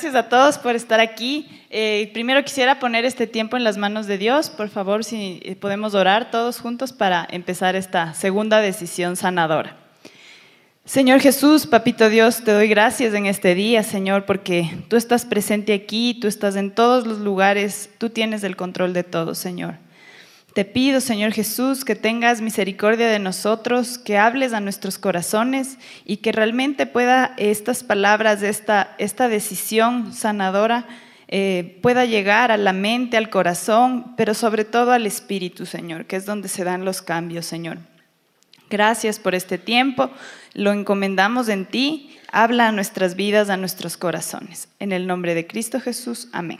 gracias a todos por estar aquí. Eh, primero quisiera poner este tiempo en las manos de Dios. Por favor, si eh, podemos orar todos juntos para empezar esta segunda decisión sanadora. Señor Jesús, Papito Dios, te doy gracias en este día, Señor, porque tú estás presente aquí, tú estás en todos los lugares, tú tienes el control de todo, Señor. Te pido, Señor Jesús, que tengas misericordia de nosotros, que hables a nuestros corazones y que realmente pueda estas palabras, esta, esta decisión sanadora, eh, pueda llegar a la mente, al corazón, pero sobre todo al espíritu, Señor, que es donde se dan los cambios, Señor. Gracias por este tiempo, lo encomendamos en ti, habla a nuestras vidas, a nuestros corazones. En el nombre de Cristo Jesús, amén.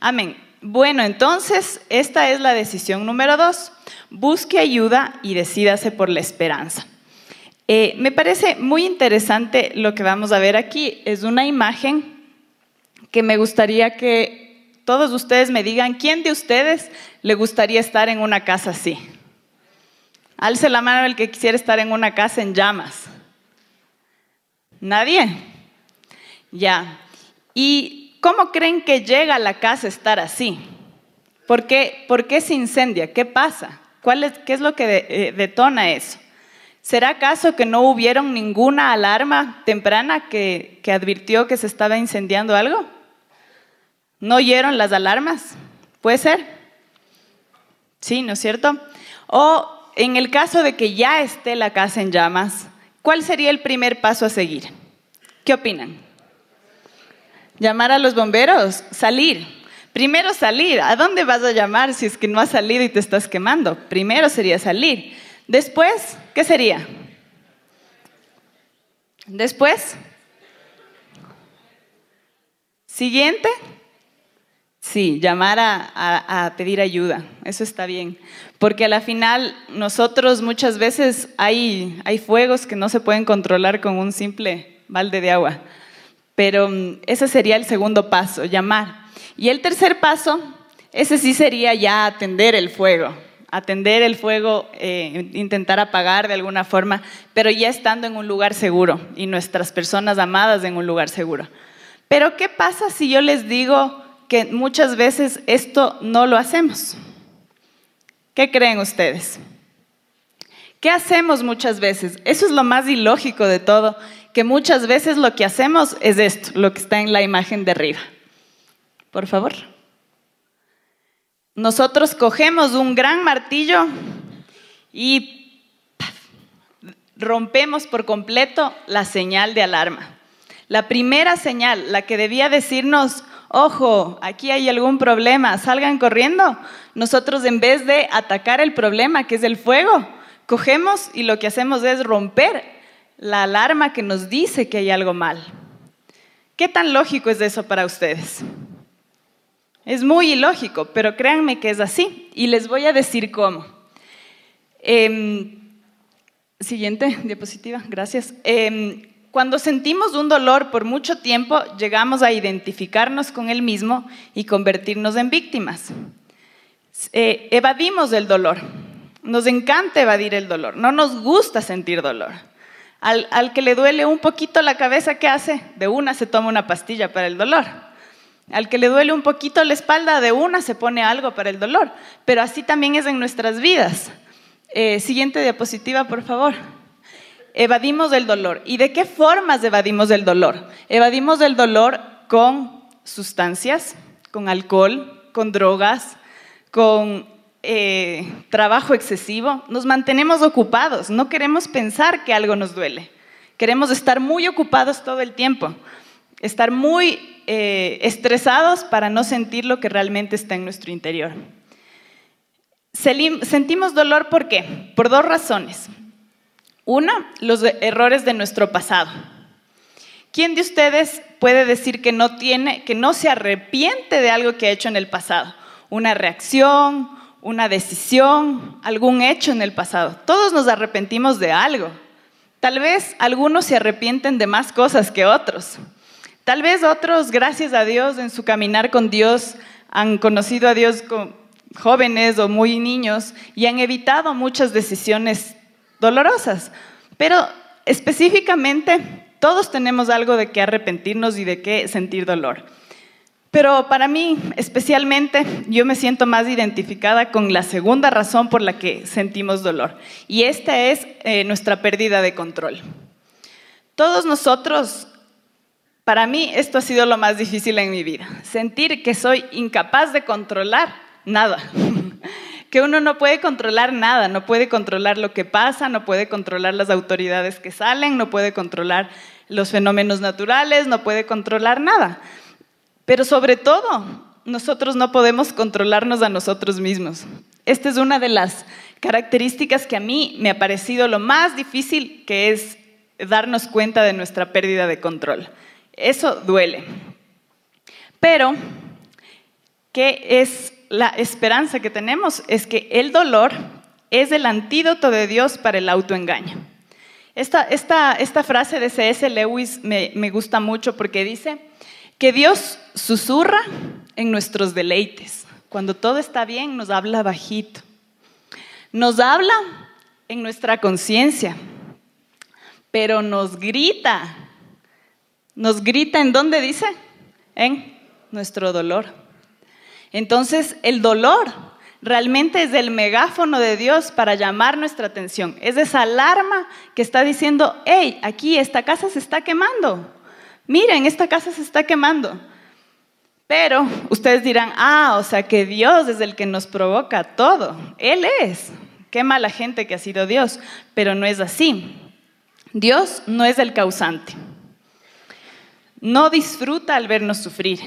Amén. Bueno, entonces, esta es la decisión número dos. Busque ayuda y decídase por la esperanza. Eh, me parece muy interesante lo que vamos a ver aquí. Es una imagen que me gustaría que todos ustedes me digan, ¿quién de ustedes le gustaría estar en una casa así? Alce la mano el que quisiera estar en una casa en llamas. ¿Nadie? Ya. Y ¿Cómo creen que llega a la casa estar así? ¿Por qué, ¿Por qué se incendia? ¿Qué pasa? ¿Cuál es, ¿Qué es lo que eh, detona eso? ¿Será acaso que no hubieron ninguna alarma temprana que advirtió que se estaba incendiando algo? ¿No oyeron las alarmas? ¿Puede ser? Sí, ¿no es cierto? O en el caso de que ya esté la casa en llamas, ¿cuál sería el primer paso a seguir? ¿Qué opinan? Llamar a los bomberos, salir. Primero salir. ¿A dónde vas a llamar si es que no has salido y te estás quemando? Primero sería salir. Después, ¿qué sería? Después. Siguiente. Sí, llamar a, pedir ayuda, eso está bien, porque a la final nosotros muchas veces hay, hay fuegos que no se pueden controlar con un simple balde de agua. Pero mm, ese sería el segundo paso, llamar. Y el tercer paso, ese sí sería ya atender el fuego, atender el fuego, eh, intentar apagar de alguna forma, pero ya estando en un lugar seguro y nuestras personas amadas en un lugar seguro. Pero ¿qué pasa si yo les digo que muchas veces esto no lo hacemos? ¿Qué creen ustedes? ¿Qué hacemos muchas veces? Eso es lo más ilógico de todo que muchas veces lo que hacemos es esto, lo que está en la imagen de arriba. Por favor. Nosotros cogemos un gran martillo y rompemos por completo la señal de alarma. La primera señal, la que debía decirnos, ojo, aquí hay algún problema, salgan corriendo. Nosotros en vez de atacar el problema, que es el fuego, cogemos y lo que hacemos es romper la alarma que nos dice que hay algo mal. ¿Qué tan lógico es eso para ustedes? Es muy ilógico, pero créanme que es así y les voy a decir cómo. Em, siguiente diapositiva, gracias. Em, cuando sentimos un dolor por mucho tiempo, llegamos a identificarnos con él mismo y convertirnos en víctimas. Eh, evadimos el dolor. Nos encanta evadir el dolor. No nos gusta sentir dolor. Al, que le duele un poquito la cabeza, ¿qué hace? De una se toma una pastilla para el dolor. Al que le duele un poquito la espalda, de una se pone algo para el dolor. Pero así también es en nuestras vidas. Eh, siguiente diapositiva, por favor. Evadimos el dolor. ¿Y de qué formas evadimos el dolor? Evadimos el dolor con sustancias, con alcohol, con drogas, con eh, trabajo excesivo, nos mantenemos ocupados, no queremos pensar que algo nos duele. Queremos estar muy ocupados todo el tiempo, estar muy eh, estresados para no sentir lo que realmente está en nuestro interior. Sentimos dolor ¿por qué? Por dos razones. Una, los errores de nuestro pasado. ¿Quién de ustedes puede decir que no tiene, que no se arrepiente de algo que ha hecho en el pasado? Una reacción, una decisión, algún hecho en el pasado. Todos nos arrepentimos de algo. Tal vez algunos se arrepienten de más cosas que otros. Tal vez otros, gracias a Dios, en su caminar con Dios, han conocido a Dios con jóvenes o muy niños y han evitado muchas decisiones dolorosas. Pero específicamente, todos tenemos algo de qué arrepentirnos y de qué sentir dolor. Pero para mí, especialmente, yo me siento más identificada con la segunda razón por la que sentimos dolor. Y esta es eh, nuestra pérdida de control. Todos nosotros, para mí, esto ha sido lo más difícil en mi vida. Sentir que soy incapaz de controlar nada. que uno no puede controlar nada, no puede controlar lo que pasa, no puede controlar las autoridades que salen, no puede controlar los fenómenos naturales, no puede controlar nada. Pero sobre todo, nosotros no podemos controlarnos a nosotros mismos. Esta es una de las características que a mí me ha parecido lo más difícil, que es darnos cuenta de nuestra pérdida de control. Eso duele. Pero, ¿qué es la esperanza que tenemos? Es que el dolor es el antídoto de Dios para el autoengaño. Esta, esta frase de C.S. Lewis me, me gusta mucho porque dice, que Dios susurra en nuestros deleites. Cuando todo está bien, nos habla bajito. Nos habla en nuestra conciencia, pero nos grita. Nos grita en dónde dice? En nuestro dolor. Entonces, el dolor realmente es el megáfono de Dios para llamar nuestra atención. Es esa alarma que está diciendo, hey, aquí esta casa se está quemando miren, esta casa se está quemando. Pero ustedes dirán, ah, o sea que Dios es el que nos provoca todo. Él es. Qué mala gente que ha sido Dios. Pero no es así. Dios no es el causante. No disfruta al vernos sufrir.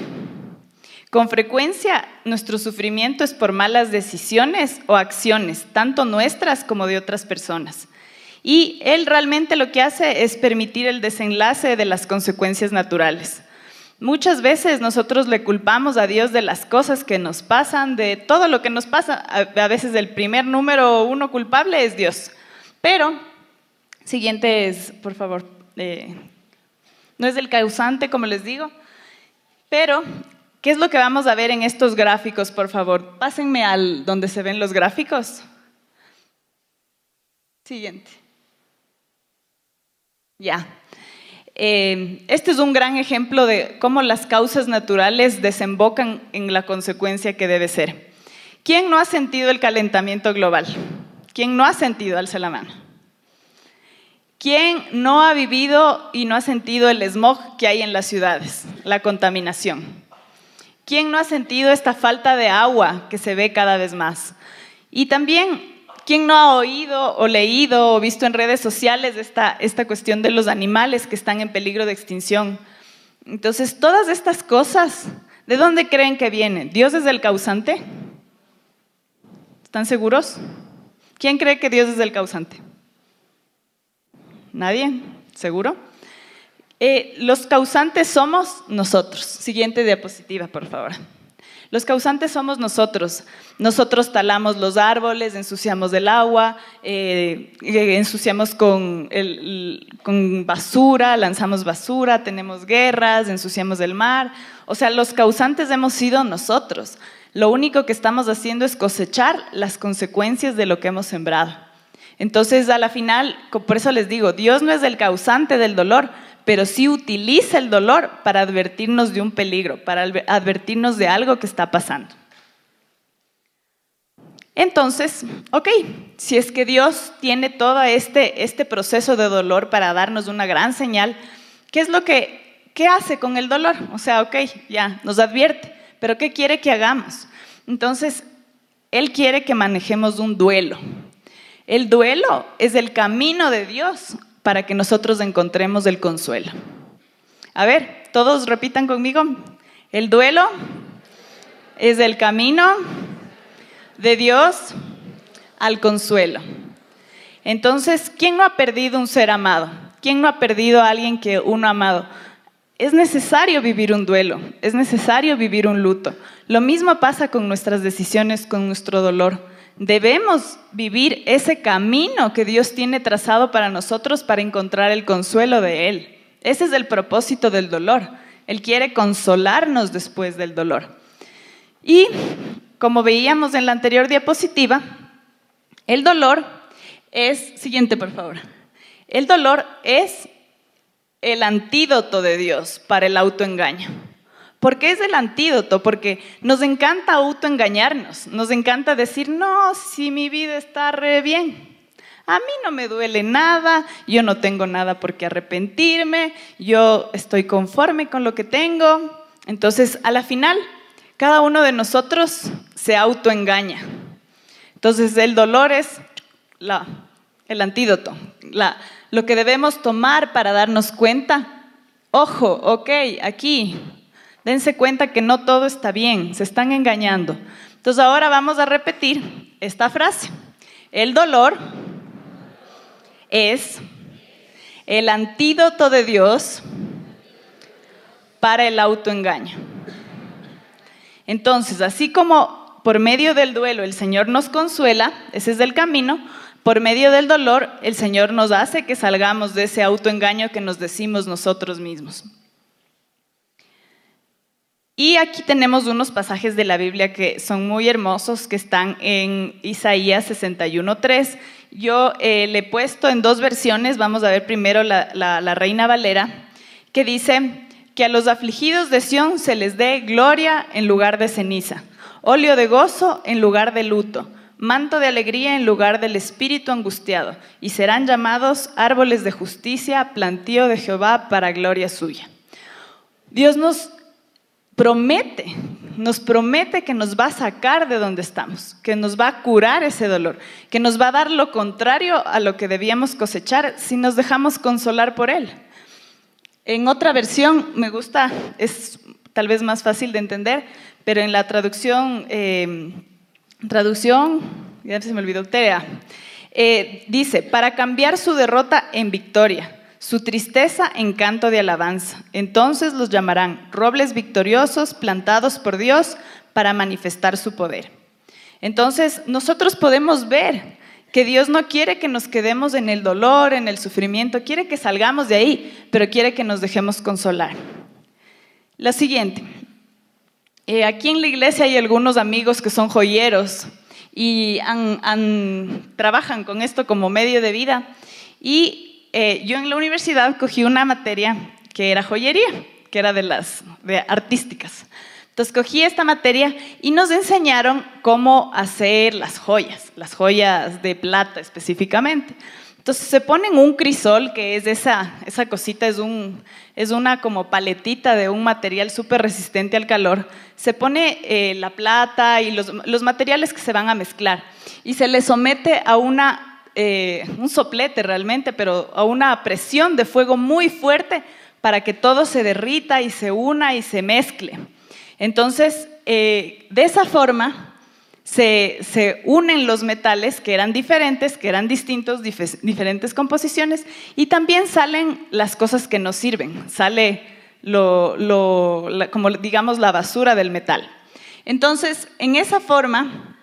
Con frecuencia nuestro sufrimiento es por malas decisiones o acciones, tanto nuestras como de otras personas. Y él realmente lo que hace es permitir el desenlace de las consecuencias naturales. Muchas veces nosotros le culpamos a Dios de las cosas que nos pasan, de todo lo que nos pasa. A veces el primer número uno culpable es Dios. Pero, siguiente es, por favor, eh, no es el causante, como les digo, pero, ¿qué es lo que vamos a ver en estos gráficos, por favor? Pásenme al donde se ven los gráficos. Siguiente. Ya. Eh, este es un gran ejemplo de cómo las causas naturales desembocan en la consecuencia que debe ser. ¿Quién no ha sentido el calentamiento global? ¿Quién no ha sentido? Alza la mano. ¿Quién no ha vivido y no ha sentido el smog que hay en las ciudades, la contaminación? ¿Quién no ha sentido esta falta de agua que se ve cada vez más? Y también ¿Quién no ha oído o leído o visto en redes sociales esta, esta cuestión de los animales que están en peligro de extinción? Entonces, todas estas cosas, ¿de dónde creen que vienen? ¿Dios es el causante? ¿Están seguros? ¿Quién cree que Dios es el causante? ¿Nadie? ¿Seguro? Eh, los causantes somos nosotros. Siguiente diapositiva, por favor. Los causantes somos nosotros. Nosotros talamos los árboles, ensuciamos el agua, eh, ensuciamos con, con basura, lanzamos basura, tenemos guerras, ensuciamos el mar. O sea, los causantes hemos sido nosotros. Lo único que estamos haciendo es cosechar las consecuencias de lo que hemos sembrado. Entonces, a la final, por eso les digo, Dios no es el causante del dolor, pero sí utiliza el dolor para advertirnos de un peligro, para advertirnos de algo que está pasando. Entonces, ok, si es que Dios tiene todo este, este proceso de dolor para darnos una gran señal, ¿qué es lo que qué hace con el dolor? O sea, ok, ya, nos advierte, pero ¿qué quiere que hagamos? Entonces, Él quiere que manejemos un duelo. El duelo es el camino de Dios para que nosotros encontremos el consuelo. A ver, todos repitan conmigo. El duelo es el camino de Dios al consuelo. Entonces, ¿quién no ha perdido un ser amado? ¿Quién no ha perdido a alguien que uno ha amado? Es necesario vivir un duelo, es necesario vivir un luto. Lo mismo pasa con nuestras decisiones, con nuestro dolor. Debemos vivir ese camino que Dios tiene trazado para nosotros para encontrar el consuelo de Él. Ese es el propósito del dolor. Él quiere consolarnos después del dolor. Y como veíamos en la anterior diapositiva, el dolor es, siguiente por favor, el dolor es el antídoto de Dios para el autoengaño. ¿Por qué es el antídoto? Porque nos encanta autoengañarnos, nos encanta decir, no, si mi vida está re bien, a mí no me duele nada, yo no tengo nada por qué arrepentirme, yo estoy conforme con lo que tengo. Entonces, a la final, cada uno de nosotros se autoengaña. Entonces, el dolor es el antídoto, lo que debemos tomar para darnos cuenta. Ojo, ok, aquí, dense cuenta que no todo está bien, se están engañando. Entonces, ahora vamos a repetir esta frase. El dolor es el antídoto de Dios para el autoengaño. Entonces, así como por medio del duelo el Señor nos consuela, ese es el camino, por medio del dolor el Señor nos hace que salgamos de ese autoengaño que nos decimos nosotros mismos. Y aquí tenemos unos pasajes de la Biblia que son muy hermosos, que están en Isaías 61.3. Yo eh, le he puesto en dos versiones, vamos a ver primero la, Reina Valera, que dice que a los afligidos de Sión se les dé gloria en lugar de ceniza, óleo de gozo en lugar de luto, manto de alegría en lugar del espíritu angustiado, y serán llamados árboles de justicia, plantío de Jehová para gloria suya. Dios nos promete, nos promete que nos va a sacar de donde estamos, que nos va a curar ese dolor, que nos va a dar lo contrario a lo que debíamos cosechar si nos dejamos consolar por Él. En otra versión, me gusta, es tal vez más fácil de entender, pero en la traducción, eh, traducción, ya se me olvidó, Tea, eh, dice, para cambiar su derrota en victoria su tristeza en canto de alabanza. Entonces los llamarán robles victoriosos plantados por Dios para manifestar su poder. Entonces nosotros podemos ver que Dios no quiere que nos quedemos en el dolor, en el sufrimiento, quiere que salgamos de ahí, pero quiere que nos dejemos consolar. La siguiente. Eh, aquí en la iglesia hay algunos amigos que son joyeros y trabajan con esto como medio de vida. Y eh, yo en la universidad cogí una materia que era joyería, que era de las de artísticas. Entonces cogí esta materia y nos enseñaron cómo hacer las joyas, las joyas de plata específicamente. Entonces se ponen un crisol, que es esa, esa cosita, es, un, es una como paletita de un material súper resistente al calor. Se pone eh, la plata y los, los materiales que se van a mezclar y se le somete a una eh, un soplete realmente, pero a una presión de fuego muy fuerte para que todo se derrita y se una y se mezcle. Entonces, eh, de esa forma se, se, unen los metales que eran diferentes, que eran distintos, diferentes composiciones, y también salen las cosas que nos sirven, sale como digamos la basura del metal. Entonces, en esa forma,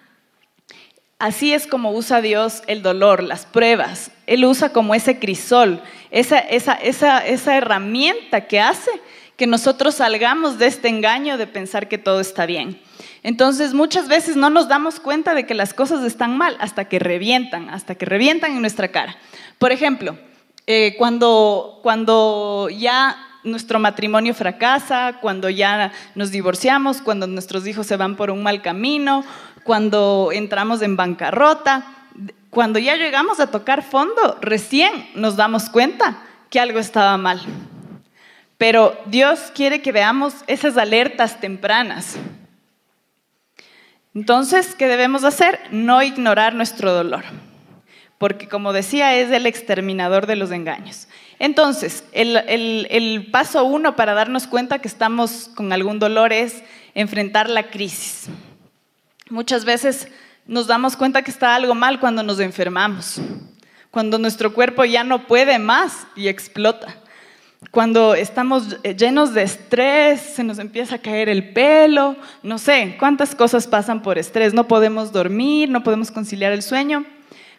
Así es como usa Dios el dolor, las pruebas. Él usa como ese crisol, esa, herramienta que hace que nosotros salgamos de este engaño de pensar que todo está bien. Entonces muchas veces no nos damos cuenta de que las cosas están mal hasta que revientan, hasta que revientan en nuestra cara. Por ejemplo, eh, cuando ya nuestro matrimonio fracasa, cuando ya nos divorciamos, cuando nuestros hijos se van por un mal camino, cuando entramos en bancarrota, cuando ya llegamos a tocar fondo, recién nos damos cuenta que algo estaba mal. Pero Dios quiere que veamos esas alertas tempranas. Entonces, ¿qué debemos hacer? No ignorar nuestro dolor, porque como decía, es el exterminador de los engaños. Entonces, el, paso uno para darnos cuenta que estamos con algún dolor es enfrentar la crisis. Muchas veces nos damos cuenta que está algo mal cuando nos enfermamos, cuando nuestro cuerpo ya no puede más y explota, cuando estamos llenos de estrés, se nos empieza a caer el pelo, no sé cuántas cosas pasan por estrés, no podemos dormir, no podemos conciliar el sueño,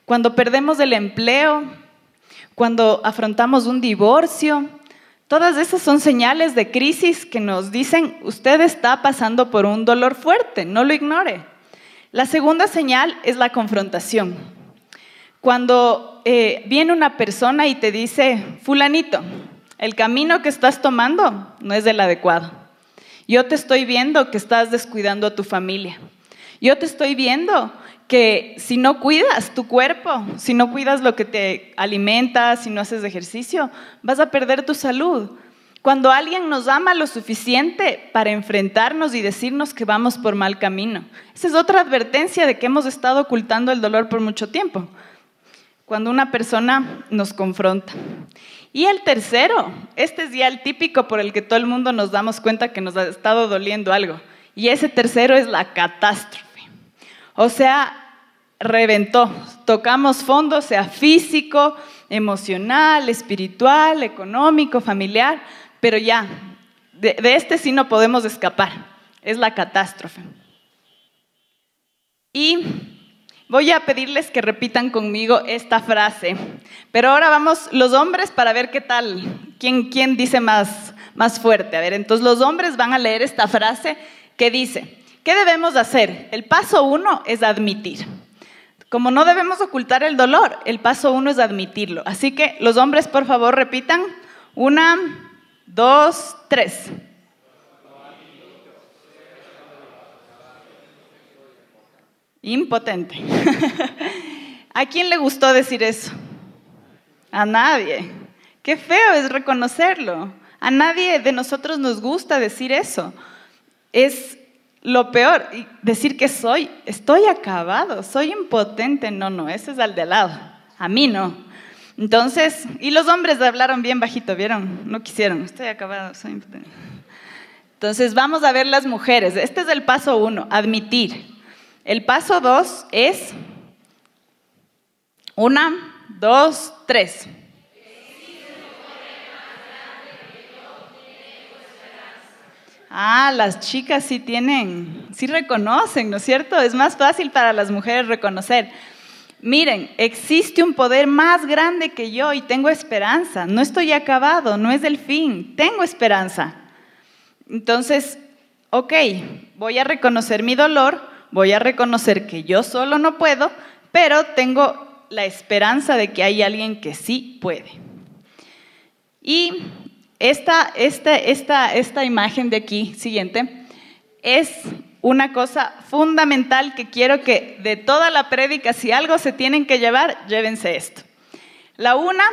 cuando perdemos el empleo, cuando afrontamos un divorcio, Todas esas son señales de crisis que nos dicen, usted está pasando por un dolor fuerte, no lo ignore. La segunda señal es la confrontación. Cuando eh, viene una persona y te dice, fulanito, el camino que estás tomando no es el adecuado. Yo te estoy viendo que estás descuidando a tu familia. Yo te estoy viendo que si no cuidas tu cuerpo, si no cuidas lo que te alimenta, si no haces ejercicio, vas a perder tu salud. Cuando alguien nos ama lo suficiente para enfrentarnos y decirnos que vamos por mal camino. Esa es otra advertencia de que hemos estado ocultando el dolor por mucho tiempo. Cuando una persona nos confronta. Y el tercero, este es ya el típico por el que todo el mundo nos damos cuenta que nos ha estado doliendo algo. Y ese tercero es la catástrofe. O sea, reventó. Tocamos fondo, sea físico, emocional, espiritual, económico, familiar, pero ya, de, este sí no podemos escapar. Es la catástrofe. Y voy a pedirles que repitan conmigo esta frase. Pero ahora vamos los hombres para ver qué tal, quién, quién dice más, más fuerte. A ver, entonces los hombres van a leer esta frase que dice, ¿Qué debemos hacer? El paso uno es admitir. Como no debemos ocultar el dolor, el paso uno es admitirlo. Así que los hombres, por favor, repitan. Una, dos, tres. Impotente. ¿A quién le gustó decir eso? A nadie. Qué feo es reconocerlo. A nadie de nosotros nos gusta decir eso. Es lo peor, decir que soy, estoy acabado, soy impotente, no, no, ese es al de lado, a mí no. Entonces, y los hombres hablaron bien bajito, ¿vieron? No quisieron, estoy acabado, soy. Entonces, vamos a ver las mujeres. Este es el paso uno, admitir. El paso dos es una, dos, tres. Ah, las chicas sí tienen, sí reconocen, ¿no es cierto? Es más fácil para las mujeres reconocer. Miren, existe un poder más grande que yo y tengo esperanza. No estoy acabado, no es el fin, tengo esperanza. Entonces, ok, voy a reconocer mi dolor, voy a reconocer que yo solo no puedo, pero tengo la esperanza de que hay alguien que sí puede. Y esta, esta, esta imagen de aquí, siguiente, es una cosa fundamental que quiero que de toda la prédica, si algo se tienen que llevar, llévense esto. La una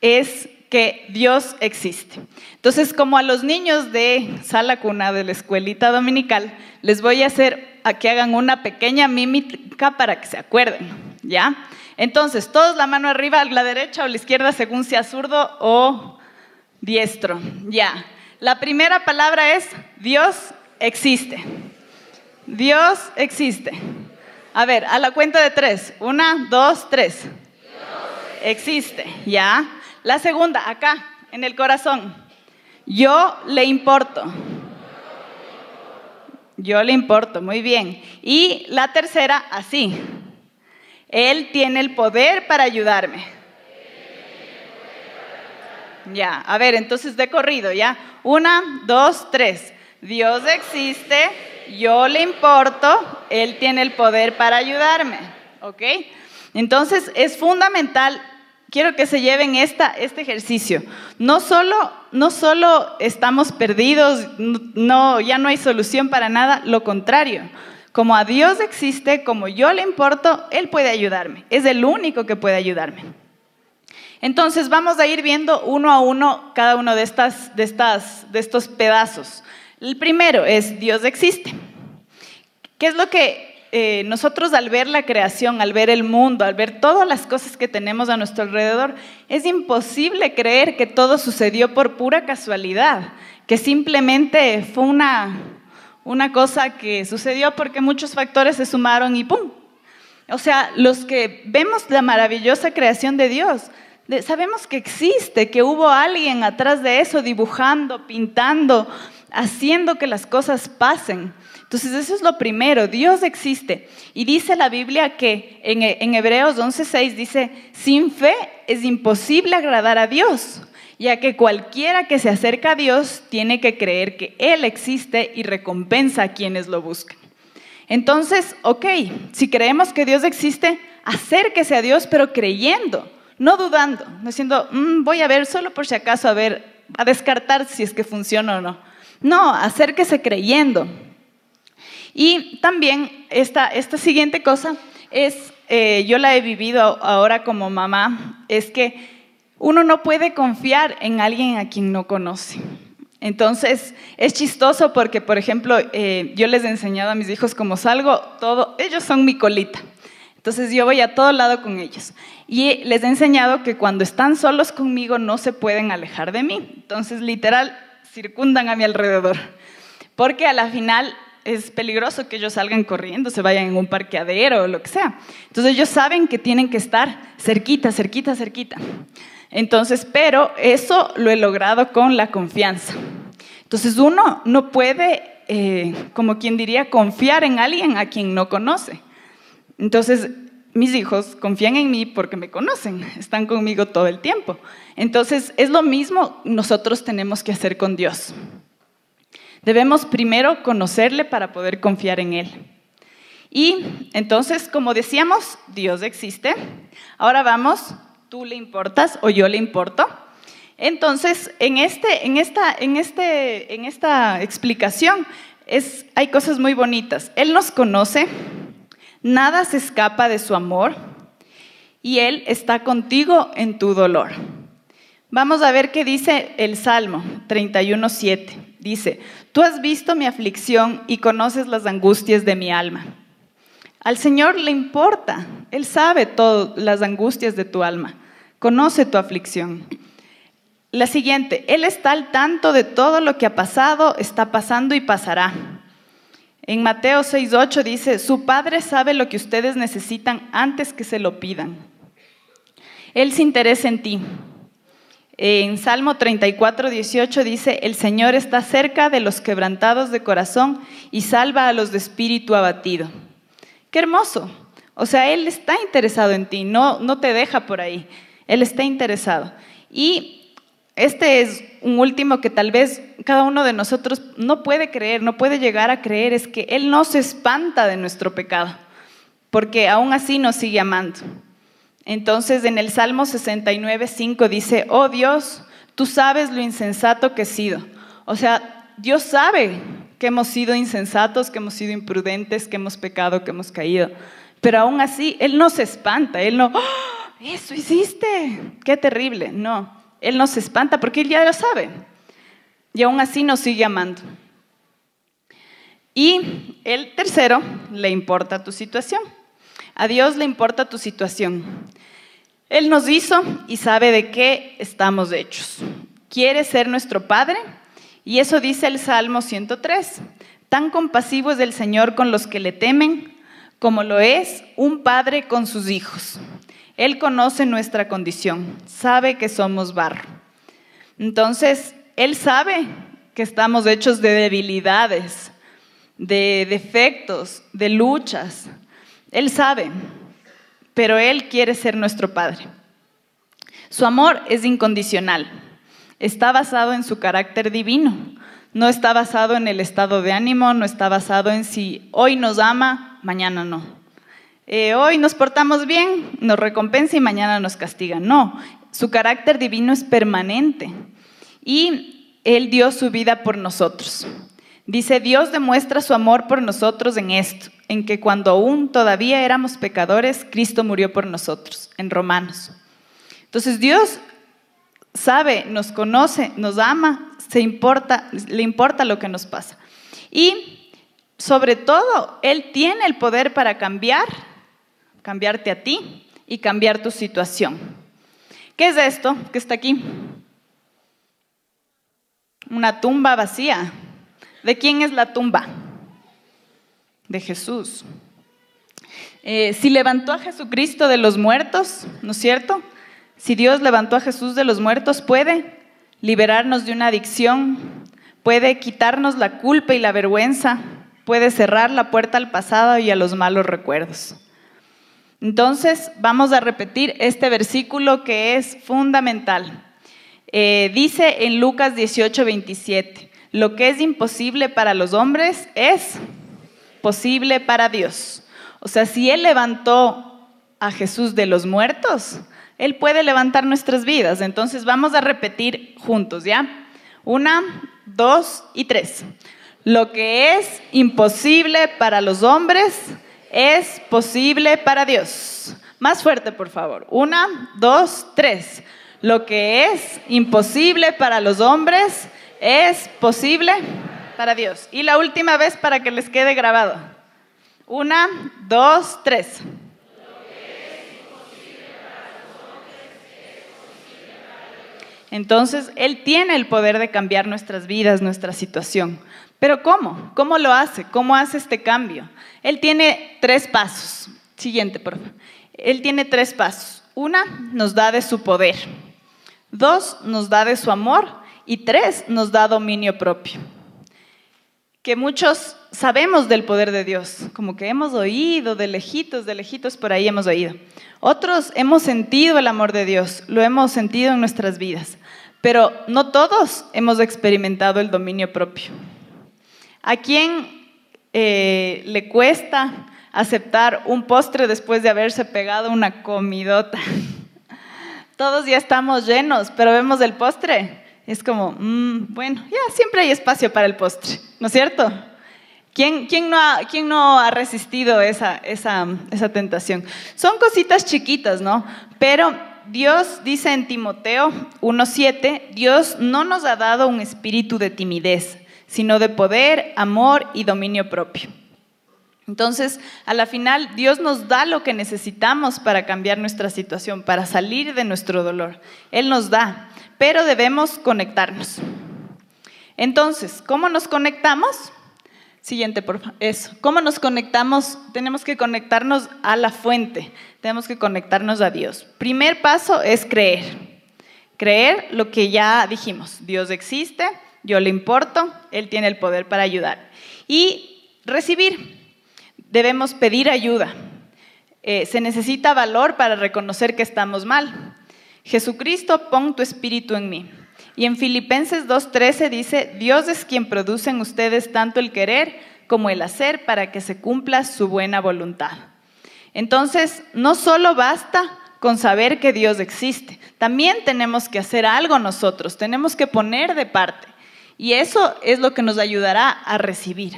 es que Dios existe. Entonces, como a los niños de sala cuna de la escuelita dominical, les voy a hacer a que hagan una pequeña mímica para que se acuerden, ¿ya? Entonces, todos la mano arriba, la derecha o la izquierda, según sea zurdo o Diestro, ya. La primera palabra es Dios existe. Dios existe. A ver, a la cuenta de tres. Una, dos, tres. existe, ya. La segunda, acá, en el corazón. Yo le importo. Yo le importo, muy bien. Y la tercera, así. Él tiene el poder para ayudarme. Ya, a ver, entonces de corrido, ya. Una, dos, tres. Dios existe, yo le importo, Él tiene el poder para ayudarme. ¿Ok? Entonces es fundamental, quiero que se lleven esta, este ejercicio. No solo, no solo estamos perdidos, no, ya no hay solución para nada, lo contrario. Como a Dios existe, como yo le importo, Él puede ayudarme. Es el único que puede ayudarme. Entonces vamos a ir viendo uno a uno cada uno de, estas, de, estas, de estos pedazos. El primero es Dios existe. ¿Qué es lo que eh, nosotros al ver la creación, al ver el mundo, al ver todas las cosas que tenemos a nuestro alrededor, es imposible creer que todo sucedió por pura casualidad, que simplemente fue una, una cosa que sucedió porque muchos factores se sumaron y ¡pum! O sea, los que vemos la maravillosa creación de Dios, sabemos que existe, que hubo alguien atrás de eso dibujando, pintando, haciendo que las cosas pasen. Entonces eso es lo primero, Dios existe. Y dice la Biblia que en, Hebreos 11:6 dice, sin fe es imposible agradar a Dios, ya que cualquiera que se acerca a Dios tiene que creer que Él existe y recompensa a quienes lo buscan. Entonces, ok, si creemos que Dios existe, acérquese a Dios, pero creyendo no dudando, diciendo, mm, voy a ver solo por si acaso a ver a descartar si es que funciona o no. No, acérquese creyendo. Y también esta, esta siguiente cosa es, eh, yo la he vivido ahora como mamá, es que uno no puede confiar en alguien a quien no conoce. Entonces, es chistoso porque, por ejemplo, eh, yo les he enseñado a mis hijos como salgo, todo, ellos son mi colita. Entonces yo voy a todo lado con ellos. Y les he enseñado que cuando están solos conmigo no se pueden alejar de mí. Entonces, literal, circundan a mi alrededor. Porque a la final es peligroso que ellos salgan corriendo, se vayan en un parqueadero o lo que sea. Entonces ellos saben que tienen que estar cerquita, cerquita, cerquita. Entonces, pero eso lo he logrado con la confianza. Entonces uno no puede, eh, como quien diría, confiar en alguien a quien no conoce. Entonces, mis hijos confían en mí porque me conocen, están conmigo todo el tiempo. Entonces, es lo mismo nosotros tenemos que hacer con Dios. Debemos primero conocerle para poder confiar en Él. Y entonces, como decíamos, Dios existe. Ahora vamos tú le importas o yo le importo. Entonces, en, este, en, esta, en, este, en esta explicación es, hay cosas muy bonitas. Él nos conoce, nada se escapa de su amor y Él está contigo en tu dolor. Vamos a ver qué dice el Salmo 31.7. Dice, tú has visto mi aflicción y conoces las angustias de mi alma. Al Señor le importa, Él sabe todas las angustias de tu alma, conoce tu aflicción. La siguiente, Él está al tanto de todo lo que ha pasado, está pasando y pasará. En Mateo 6.8 dice, su Padre sabe lo que ustedes necesitan antes que se lo pidan. Él se interesa en ti. En Salmo 34.18 dice, el Señor está cerca de los quebrantados de corazón y salva a los de espíritu abatido. Qué hermoso. O sea, Él está interesado en ti, no, no te deja por ahí. Él está interesado. Y este es un último que tal vez cada uno de nosotros no puede creer, no puede llegar a creer, es que Él no se espanta de nuestro pecado, porque aún así nos sigue amando. Entonces en el Salmo 69, 5 dice, oh Dios, tú sabes lo insensato que he sido. O sea, Dios sabe que hemos sido insensatos, que hemos sido imprudentes, que hemos pecado, que hemos caído. Pero aún así, Él no se espanta, Él no, ¡Oh! eso hiciste, qué terrible. No, Él no se espanta porque Él ya lo sabe. Y aún así nos sigue amando. Y el tercero, le importa tu situación. A Dios le importa tu situación. Él nos hizo y sabe de qué estamos hechos. Quiere ser nuestro Padre y eso dice el Salmo 103. Tan compasivo es el Señor con los que le temen, como lo es un padre con sus hijos. Él conoce nuestra condición, sabe que somos barro. Entonces, Él sabe que estamos hechos de debilidades, de defectos, de luchas. Él sabe, pero Él quiere ser nuestro Padre. Su amor es incondicional está basado en su carácter divino. No está basado en el estado de ánimo, no está basado en si hoy nos ama, mañana no. Eh, hoy nos portamos bien, nos recompensa y mañana nos castiga. No, su carácter divino es permanente. Y Él dio su vida por nosotros. Dice, Dios demuestra su amor por nosotros en esto, en que cuando aún todavía éramos pecadores, Cristo murió por nosotros, en Romanos. Entonces Dios sabe, nos conoce, nos ama, se importa, le importa lo que nos pasa. Y sobre todo, Él tiene el poder para cambiar, cambiarte a ti y cambiar tu situación. ¿Qué es esto que está aquí? Una tumba vacía. ¿De quién es la tumba? De Jesús. Eh, si levantó a Jesucristo de los muertos, ¿no es cierto? Si Dios levantó a Jesús de los muertos, puede liberarnos de una adicción, puede quitarnos la culpa y la vergüenza, puede cerrar la puerta al pasado y a los malos recuerdos. Entonces, vamos a repetir este versículo que es fundamental. Eh, dice en Lucas 18, 27, lo que es imposible para los hombres es posible para Dios. O sea, si Él levantó a Jesús de los muertos, él puede levantar nuestras vidas. Entonces vamos a repetir juntos, ¿ya? Una, dos y tres. Lo que es imposible para los hombres es posible para Dios. Más fuerte, por favor. Una, dos, tres. Lo que es imposible para los hombres es posible para Dios. Y la última vez para que les quede grabado. Una, dos, tres. Entonces, Él tiene el poder de cambiar nuestras vidas, nuestra situación. Pero ¿cómo? ¿Cómo lo hace? ¿Cómo hace este cambio? Él tiene tres pasos. Siguiente, por favor. Él tiene tres pasos. Una, nos da de su poder. Dos, nos da de su amor. Y tres, nos da dominio propio. Que muchos sabemos del poder de Dios, como que hemos oído de lejitos, de lejitos por ahí hemos oído. Otros hemos sentido el amor de Dios, lo hemos sentido en nuestras vidas, pero no todos hemos experimentado el dominio propio. ¿A quién eh, le cuesta aceptar un postre después de haberse pegado una comidota? Todos ya estamos llenos, pero vemos el postre. Es como, mm, bueno, ya siempre hay espacio para el postre, ¿no es cierto? ¿Quién, quién, no, ha, resistido esa, esa, esa tentación? Son cositas chiquitas, ¿no? Pero Dios dice en Timoteo 1.7, Dios no nos ha dado un espíritu de timidez, sino de poder, amor y dominio propio. Entonces, a la final, Dios nos da lo que necesitamos para cambiar nuestra situación, para salir de nuestro dolor. Él nos da, pero debemos conectarnos. Entonces, ¿cómo nos conectamos? Siguiente, por favor. Eso. ¿Cómo nos conectamos? Tenemos que conectarnos a la fuente. Tenemos que conectarnos a Dios. Primer paso es creer. Creer lo que ya dijimos. Dios existe, yo le importo, Él tiene el poder para ayudar. Y recibir. Debemos pedir ayuda. Eh, se necesita valor para reconocer que estamos mal. Jesucristo, pon tu espíritu en mí. Y en Filipenses 2.13 dice, Dios es quien produce en ustedes tanto el querer como el hacer para que se cumpla su buena voluntad. Entonces, no solo basta con saber que Dios existe, también tenemos que hacer algo nosotros, tenemos que poner de parte. Y eso es lo que nos ayudará a recibir.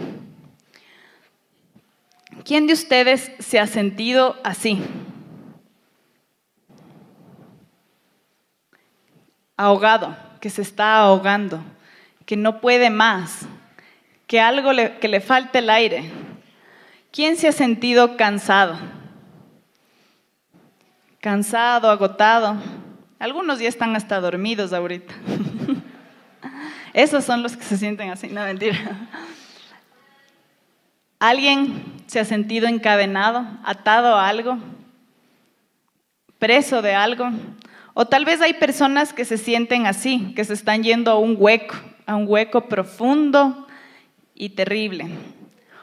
¿Quién de ustedes se ha sentido así? Ahogado, que se está ahogando, que no puede más, que algo le, que le falta el aire. ¿Quién se ha sentido cansado? Cansado, agotado. Algunos ya están hasta dormidos ahorita. Esos son los que se sienten así, no mentira. ¿Alguien se ha sentido encadenado, atado a algo, preso de algo? O tal vez hay personas que se sienten así, que se están yendo a un hueco, a un hueco profundo y terrible.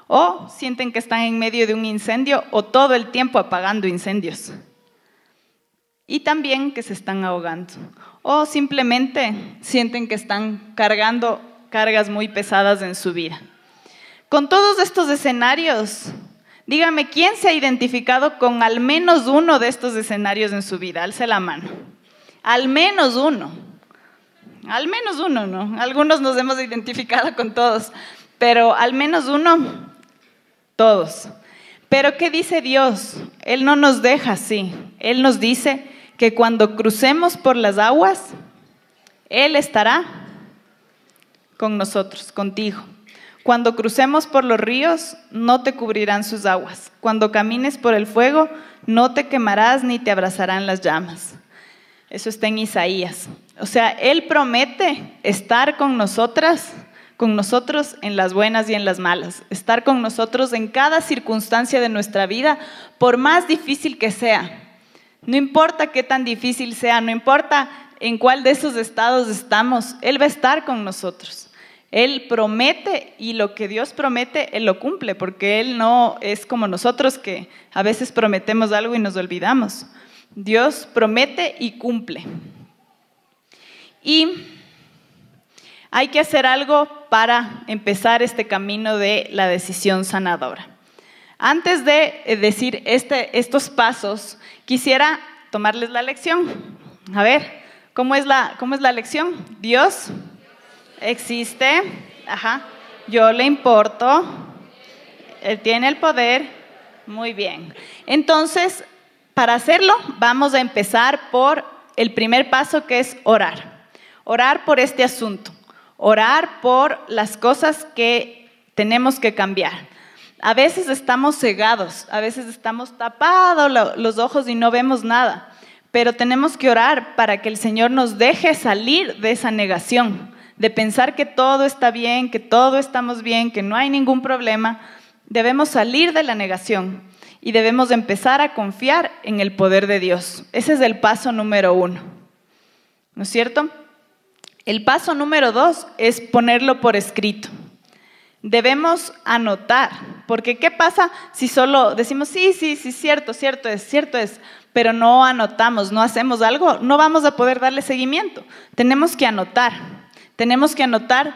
O sienten que están en medio de un incendio o todo el tiempo apagando incendios. Y también que se están ahogando. O simplemente sienten que están cargando cargas muy pesadas en su vida. Con todos estos escenarios, dígame, ¿quién se ha identificado con al menos uno de estos escenarios en su vida? Alce la mano. Al menos uno. Al menos uno, ¿no? Algunos nos hemos identificado con todos, pero al menos uno, todos. Pero ¿qué dice Dios? Él no nos deja así. Él nos dice que cuando crucemos por las aguas, Él estará con nosotros, contigo. Cuando crucemos por los ríos, no te cubrirán sus aguas. Cuando camines por el fuego, no te quemarás ni te abrazarán las llamas. Eso está en Isaías. O sea, Él promete estar con nosotras, con nosotros en las buenas y en las malas, estar con nosotros en cada circunstancia de nuestra vida, por más difícil que sea. No importa qué tan difícil sea, no importa en cuál de esos estados estamos, Él va a estar con nosotros. Él promete y lo que Dios promete, Él lo cumple, porque Él no es como nosotros que a veces prometemos algo y nos olvidamos. Dios promete y cumple. Y hay que hacer algo para empezar este camino de la decisión sanadora. Antes de eh, decir este, estos pasos, quisiera tomarles la lección. A ver, ¿cómo es la, cómo es la lección? Dios Existe, ajá. Yo le importo. Él tiene el poder. Muy bien. Entonces, para hacerlo, vamos a empezar por el primer paso que es orar. Orar por este asunto. Orar por las cosas que tenemos que cambiar. A veces estamos cegados, a veces estamos tapados los ojos y no vemos nada, pero tenemos que orar para que el Señor nos deje salir de esa negación, de pensar que todo está bien, que todo estamos bien, que no hay ningún problema. Debemos salir de la negación y debemos empezar a confiar en el poder de Dios. Ese es el paso número uno. ¿No es cierto? El paso número dos es ponerlo por escrito. Debemos anotar, porque ¿qué pasa si solo decimos, sí, sí, sí, cierto, cierto es, cierto es, pero no anotamos, no hacemos algo? No vamos a poder darle seguimiento. Tenemos que anotar, tenemos que anotar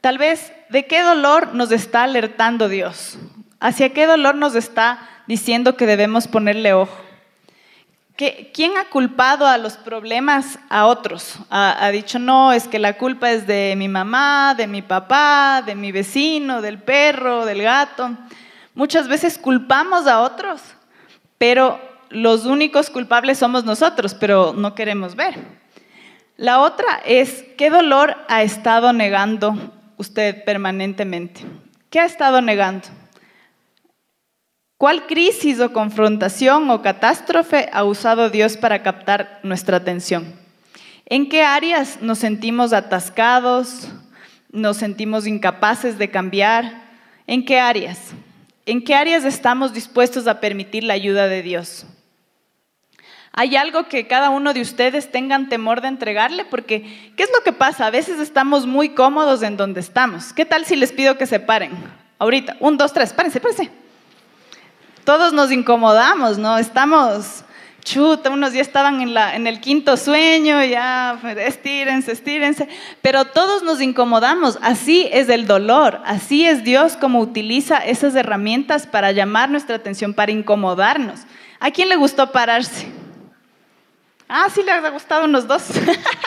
tal vez de qué dolor nos está alertando Dios, hacia qué dolor nos está diciendo que debemos ponerle ojo. ¿Quién ha culpado a los problemas a otros? Ha, dicho, no, es que la culpa es de mi mamá, de mi papá, de mi vecino, del perro, del gato. Muchas veces culpamos a otros, pero los únicos culpables somos nosotros, pero no queremos ver. La otra es, ¿qué dolor ha estado negando usted permanentemente? ¿Qué ha estado negando? ¿Cuál crisis o confrontación o catástrofe ha usado Dios para captar nuestra atención? ¿En qué áreas nos sentimos atascados? ¿Nos sentimos incapaces de cambiar? ¿En qué áreas? ¿En qué áreas estamos dispuestos a permitir la ayuda de Dios? ¿Hay algo que cada uno de ustedes tengan temor de entregarle? Porque, ¿qué es lo que pasa? A veces estamos muy cómodos en donde estamos. ¿Qué tal si les pido que se paren? Ahorita, un, dos, tres, párense, párense todos nos incomodamos, ¿no? Estamos, chuta, unos ya estaban en, el quinto sueño, ya, estírense, estírense, pero todos nos incomodamos. Así es el dolor, así es Dios como utiliza esas herramientas para llamar nuestra atención, para incomodarnos. ¿A quién le gustó pararse? Ah, sí les ha gustado unos dos.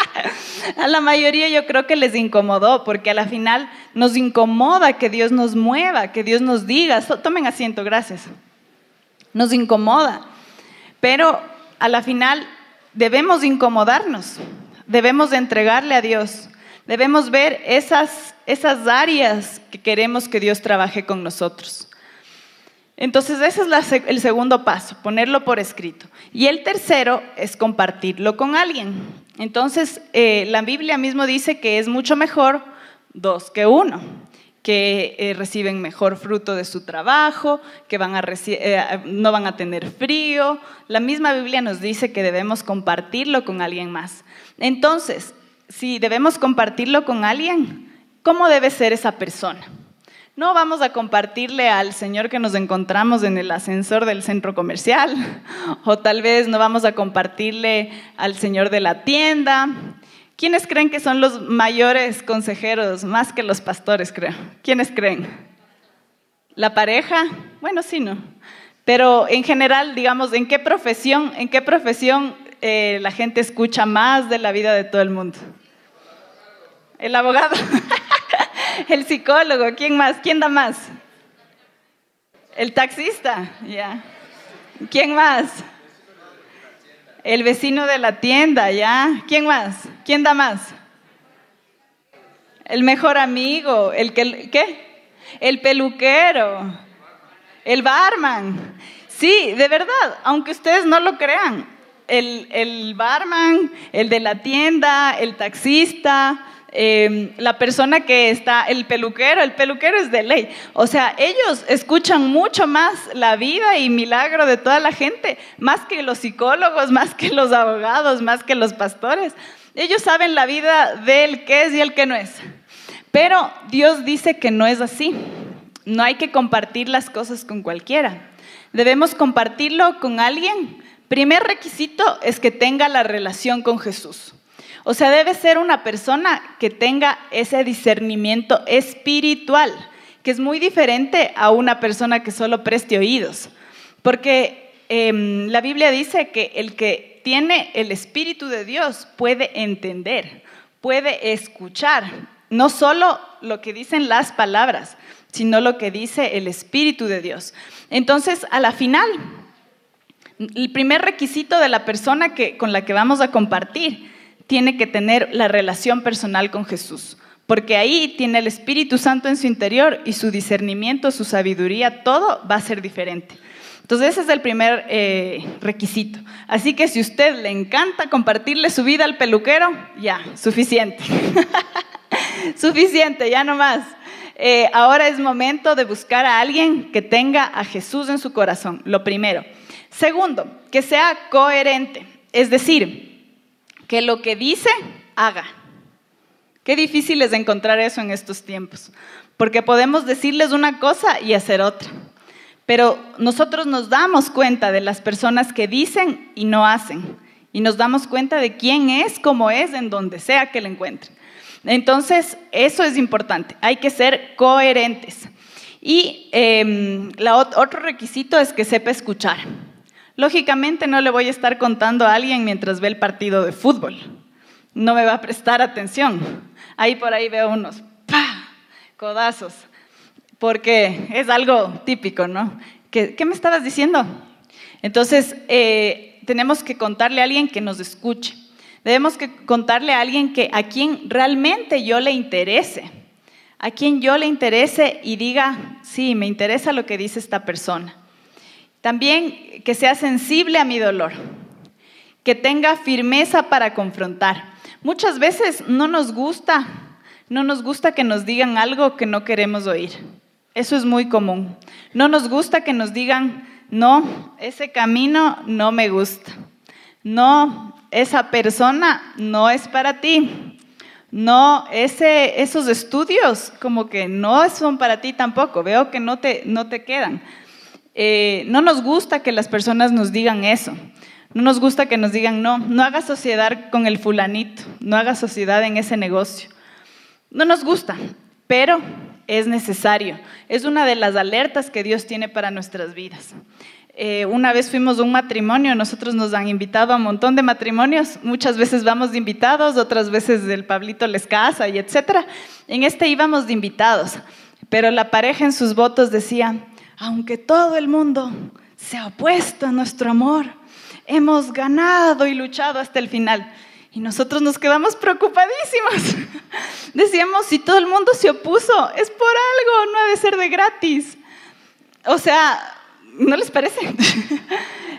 a la mayoría yo creo que les incomodó, porque a la final nos incomoda que Dios nos mueva, que Dios nos diga, tomen asiento, gracias nos incomoda. Pero a la final debemos incomodarnos, debemos entregarle a Dios, debemos ver esas, esas áreas que queremos que Dios trabaje con nosotros. Entonces ese es el segundo paso, ponerlo por escrito. Y el tercero es compartirlo con alguien. Entonces eh, la Biblia mismo dice que es mucho mejor dos que uno que eh, reciben mejor fruto de su trabajo, que eh, no van a tener frío. La misma Biblia nos dice que debemos compartirlo con alguien más. Entonces, si debemos compartirlo con alguien, ¿cómo debe ser esa persona? No vamos a compartirle al señor que nos encontramos en el ascensor del centro comercial, o tal vez no vamos a compartirle al señor de la tienda, ¿Quiénes creen que son los mayores consejeros, más que los pastores, creo? ¿Quiénes creen? ¿La pareja? Bueno, sí, no. Pero en general, digamos, ¿en qué profesión, en qué profesión eh, la gente escucha más de la vida de todo el mundo? El abogado, el psicólogo, ¿quién más? ¿Quién da más? El taxista, ya. ¿Quién más? El vecino de la tienda, ¿ya? ¿Quién más? ¿Quién da más? El mejor amigo, el que, ¿qué? El peluquero, el barman. Sí, de verdad, aunque ustedes no lo crean, el, el barman, el de la tienda, el taxista, Em, la persona que está, el peluquero, el peluquero es de ley. O sea, ellos escuchan mucho más la vida y milagro de toda la gente, más que los psicólogos, más que los abogados, más que los pastores. Ellos saben la vida del que es y el que no es. Pero Dios dice que no es así. No hay que compartir las cosas con cualquiera. Debemos compartirlo con alguien. Primer requisito es que tenga la relación con Jesús. O sea, debe ser una persona que tenga ese discernimiento espiritual, que es muy diferente a una persona que solo preste oídos. Porque em, la Biblia dice que el que tiene el Espíritu de Dios puede entender, puede escuchar. no solo lo que dicen las palabras, sino lo que dice el Espíritu de Dios. Entonces, a la final, el primer requisito de la persona que, con la que vamos a compartir tiene que tener la relación personal con Jesús, porque ahí tiene el Espíritu Santo en su interior y su discernimiento, su sabiduría, todo va a ser diferente. Entonces ese es el primer eh, requisito. Así que si usted le encanta compartirle su vida al peluquero, ya, suficiente. suficiente, ya no más. Eh, ahora es momento de buscar a alguien que tenga a Jesús en su corazón, lo primero. Segundo, que sea coherente, es decir, que lo que dice, haga. Qué difícil es encontrar eso en estos tiempos, porque podemos decirles una cosa y hacer otra. Pero nosotros nos damos cuenta de las personas que dicen y no hacen. Y nos damos cuenta de quién es, cómo es, en donde sea que le encuentren. Entonces, eso es importante. Hay que ser coherentes. Y em, otro requisito es que sepa escuchar. Lógicamente no le voy a estar contando a alguien mientras ve el partido de fútbol. No me va a prestar atención. Ahí por ahí veo unos codazos porque es algo típico, ¿no? ¿Qué, me estabas diciendo? Entonces, eh, tenemos que contarle a alguien que nos escuche. Debemos que contarle a alguien que a quien realmente yo le interese, a quien yo le interese y diga, sí, me interesa lo que dice esta persona. También que sea sensible a mi dolor, que tenga firmeza para confrontar. Muchas veces no nos gusta, no nos gusta que nos digan algo que no queremos oír. Eso es muy común. No nos gusta que nos digan, no, ese camino no me gusta. No, esa persona no es para ti. No, ese, esos estudios como que no son para ti tampoco. Veo que no te, no te quedan. Eh, no nos gusta que las personas nos digan eso. No nos gusta que nos digan, no, no hagas sociedad con el fulanito, no hagas sociedad en ese negocio. No nos gusta, pero es necesario. Es una de las alertas que Dios tiene para nuestras vidas. Eh, una vez fuimos a un matrimonio, nosotros nos han invitado a un montón de matrimonios, muchas veces vamos de invitados, otras veces el Pablito les casa y etcétera. En este íbamos de invitados, pero la pareja en sus votos decía, aunque todo el mundo se ha opuesto a nuestro amor, hemos ganado y luchado hasta el final. Y nosotros nos quedamos preocupadísimos. Decíamos, si todo el mundo se opuso, es por algo, no ha de ser de gratis. O sea, ¿no les parece?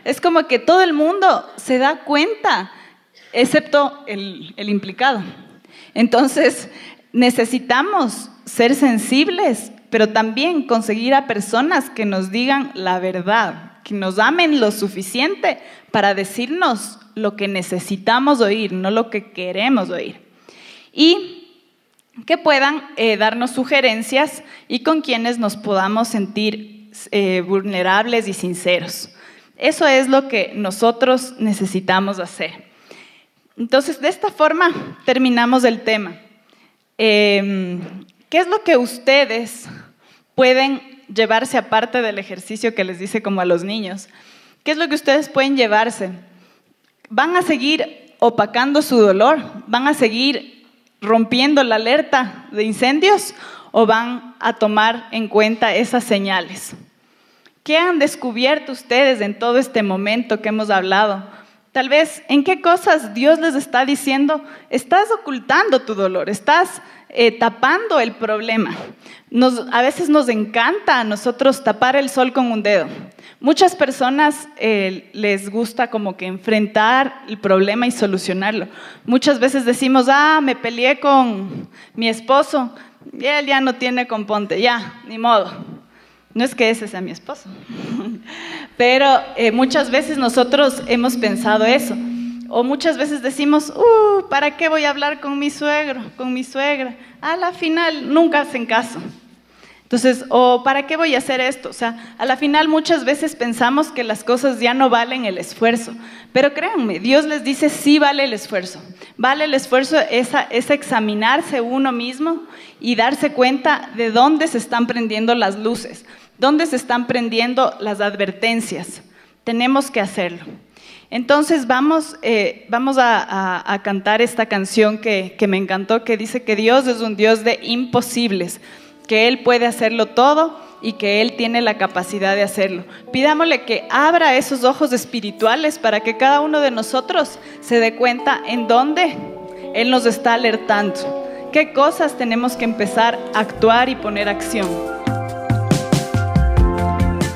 Es como que todo el mundo se da cuenta, excepto el, el implicado. Entonces, necesitamos ser sensibles, pero también conseguir a personas que nos digan la verdad, que nos amen lo suficiente para decirnos lo que necesitamos oír, no lo que queremos oír. Y que puedan eh, darnos sugerencias y con quienes nos podamos sentir eh, vulnerables y sinceros. Eso es lo que nosotros necesitamos hacer. Entonces, de esta forma terminamos el tema. Em, ¿Qué es lo que ustedes pueden llevarse aparte del ejercicio que les dice como a los niños? ¿Qué es lo que ustedes pueden llevarse? ¿Van a seguir opacando su dolor? ¿Van a seguir rompiendo la alerta de incendios? ¿O van a tomar en cuenta esas señales? ¿Qué han descubierto ustedes en todo este momento que hemos hablado? Tal vez en qué cosas Dios les está diciendo, estás ocultando tu dolor, estás eh, tapando el problema. a veces nos encanta a nosotros tapar el sol con un dedo. Muchas personas eh, les gusta como que enfrentar el problema y solucionarlo. Muchas veces decimos, ah, me peleé con mi esposo y él ya no tiene componte, ya, ni modo. No es que ese sea mi esposo, pero eh, muchas veces nosotros hemos pensado eso. O muchas veces decimos, uh, ¿para qué voy a hablar con mi suegro, con mi suegra? A la final nunca hacen caso. Entonces, ¿o para qué voy a hacer esto? O sea, a la final muchas veces pensamos que las cosas ya no valen el esfuerzo, pero créanme, Dios les dice sí vale el esfuerzo. Vale el esfuerzo es, es examinarse uno mismo y darse cuenta de dónde se están prendiendo las luces, dónde se están prendiendo las advertencias. Tenemos que hacerlo. Entonces vamos, eh, vamos a, cantar esta canción que, que me encantó, que dice que Dios es un Dios de imposibles, que Él puede hacerlo todo y que Él tiene la capacidad de hacerlo. Pidámosle que abra esos ojos espirituales para que cada uno de nosotros se dé cuenta en dónde Él nos está alertando, qué cosas tenemos que empezar a actuar y poner acción.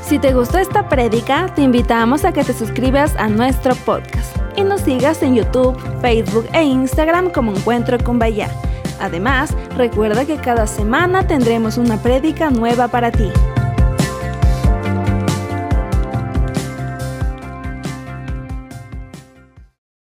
Si te gustó esta prédica, te invitamos a que te suscribas a nuestro podcast y nos sigas en YouTube, Facebook e Instagram como Encuentro con Bahía. Además, recuerda que cada semana tendremos una prédica nueva para ti.